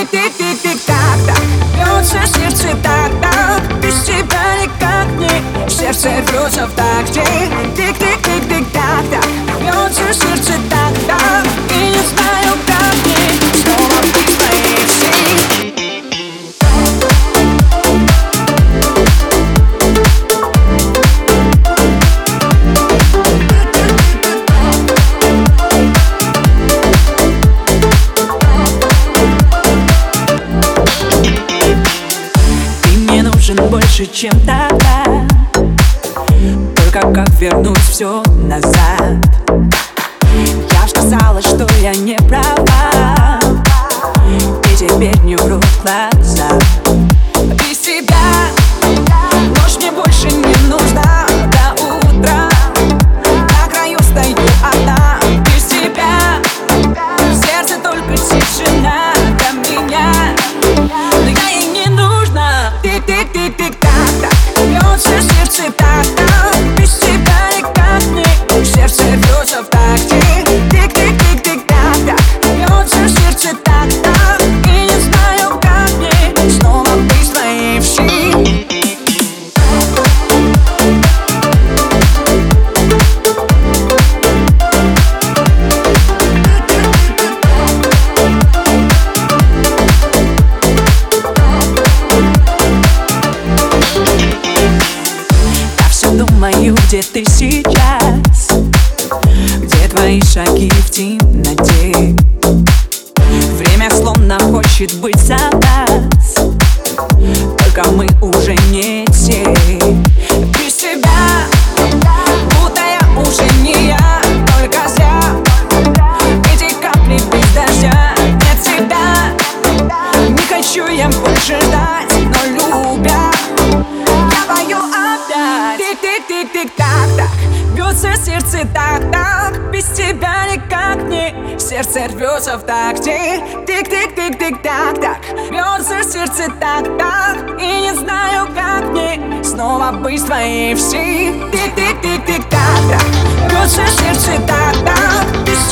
Тик-тик-тик-тик-так, так Бьется сердце так-так. Без тебя никак не Сердце рвется в такте Тик-тик-тик-тик-так, так Бьется сердце нужен больше, чем тогда. Только как вернуть все назад. Я ж сказала, что я не права. И теперь не врут глаза tick tick где ты сейчас? Где твои шаги в темноте? Время словно хочет быть за нас. Только мы уже опять Тик-тик-тик-тик-так, так Бьется сердце так-так Без тебя никак не Сердце рвется в такте. Тик-тик-тик-тик-так, так Бьется сердце так-так И не знаю, как мне Снова быть твоей всей. Тик-тик-тик-тик-так, так Бьется сердце так-так Без